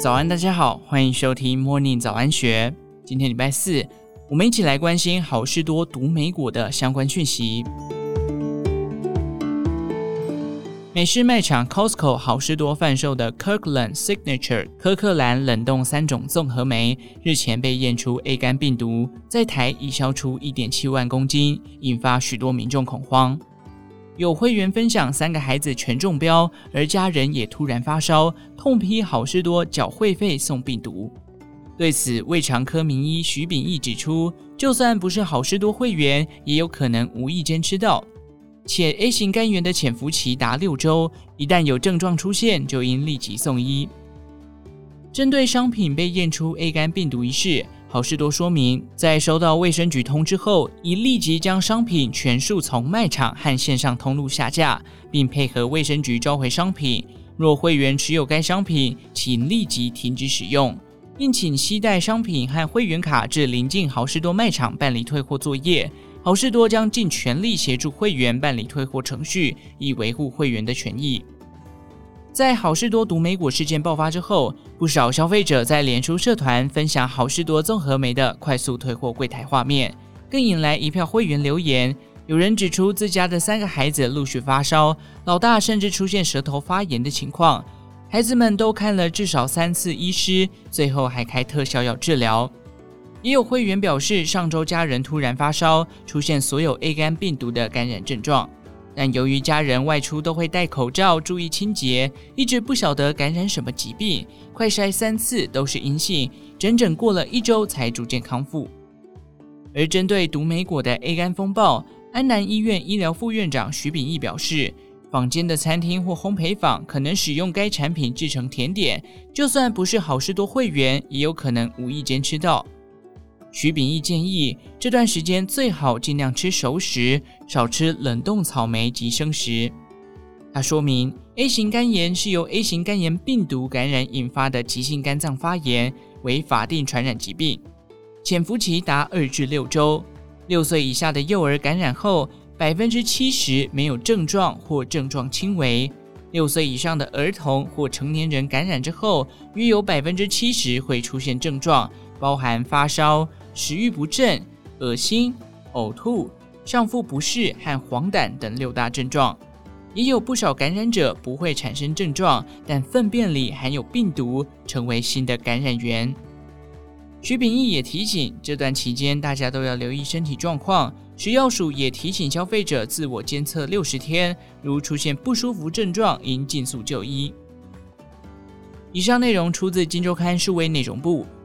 早安，大家好，欢迎收听 Morning 早安学。今天礼拜四，我们一起来关心好事多毒莓果的相关讯息。美式卖场 Costco 好事多贩售的 Kirkland Signature 柯克兰冷冻三种综合酶，日前被验出 A 肝病毒，在台已销出一点七万公斤，引发许多民众恐慌。有会员分享三个孩子全中标，而家人也突然发烧，痛批好事多缴会费送病毒。对此，胃肠科名医徐秉义指出，就算不是好事多会员，也有可能无意间吃到。且 A 型肝炎的潜伏期达六周，一旦有症状出现，就应立即送医。针对商品被验出 A 肝病毒一事，好事多说明，在收到卫生局通知后，已立即将商品全数从卖场和线上通路下架，并配合卫生局召回商品。若会员持有该商品，请立即停止使用，并请携带商品和会员卡至邻近好事多卖场办理退货作业。好事多将尽全力协助会员办理退货程序，以维护会员的权益。在好事多毒莓果事件爆发之后，不少消费者在脸书社团分享好事多综合莓的快速退货柜台画面，更引来一票会员留言。有人指出自家的三个孩子陆续发烧，老大甚至出现舌头发炎的情况，孩子们都看了至少三次医师，最后还开特效药治疗。也有会员表示，上周家人突然发烧，出现所有 A 肝病毒的感染症状，但由于家人外出都会戴口罩，注意清洁，一直不晓得感染什么疾病，快筛三次都是阴性，整整过了一周才逐渐康复。而针对毒莓果的 A 肝风暴，安南医院医疗副院长徐秉义表示，坊间的餐厅或烘焙坊可能使用该产品制成甜点，就算不是好事多会员，也有可能无意间吃到。徐秉义建议，这段时间最好尽量吃熟食，少吃冷冻草莓及生食。他说明，A 型肝炎是由 A 型肝炎病毒感染引发的急性肝脏发炎，为法定传染疾病，潜伏期达二至六周。六岁以下的幼儿感染后，百分之七十没有症状或症状轻微；六岁以上的儿童或成年人感染之后，约有百分之七十会出现症状，包含发烧。食欲不振、恶心、呕吐、上腹不适和黄疸等六大症状，也有不少感染者不会产生症状，但粪便里含有病毒，成为新的感染源。徐秉义也提醒，这段期间大家都要留意身体状况。食药署也提醒消费者自我监测六十天，如出现不舒服症状，应尽速就医。以上内容出自《金周刊》数位内容部。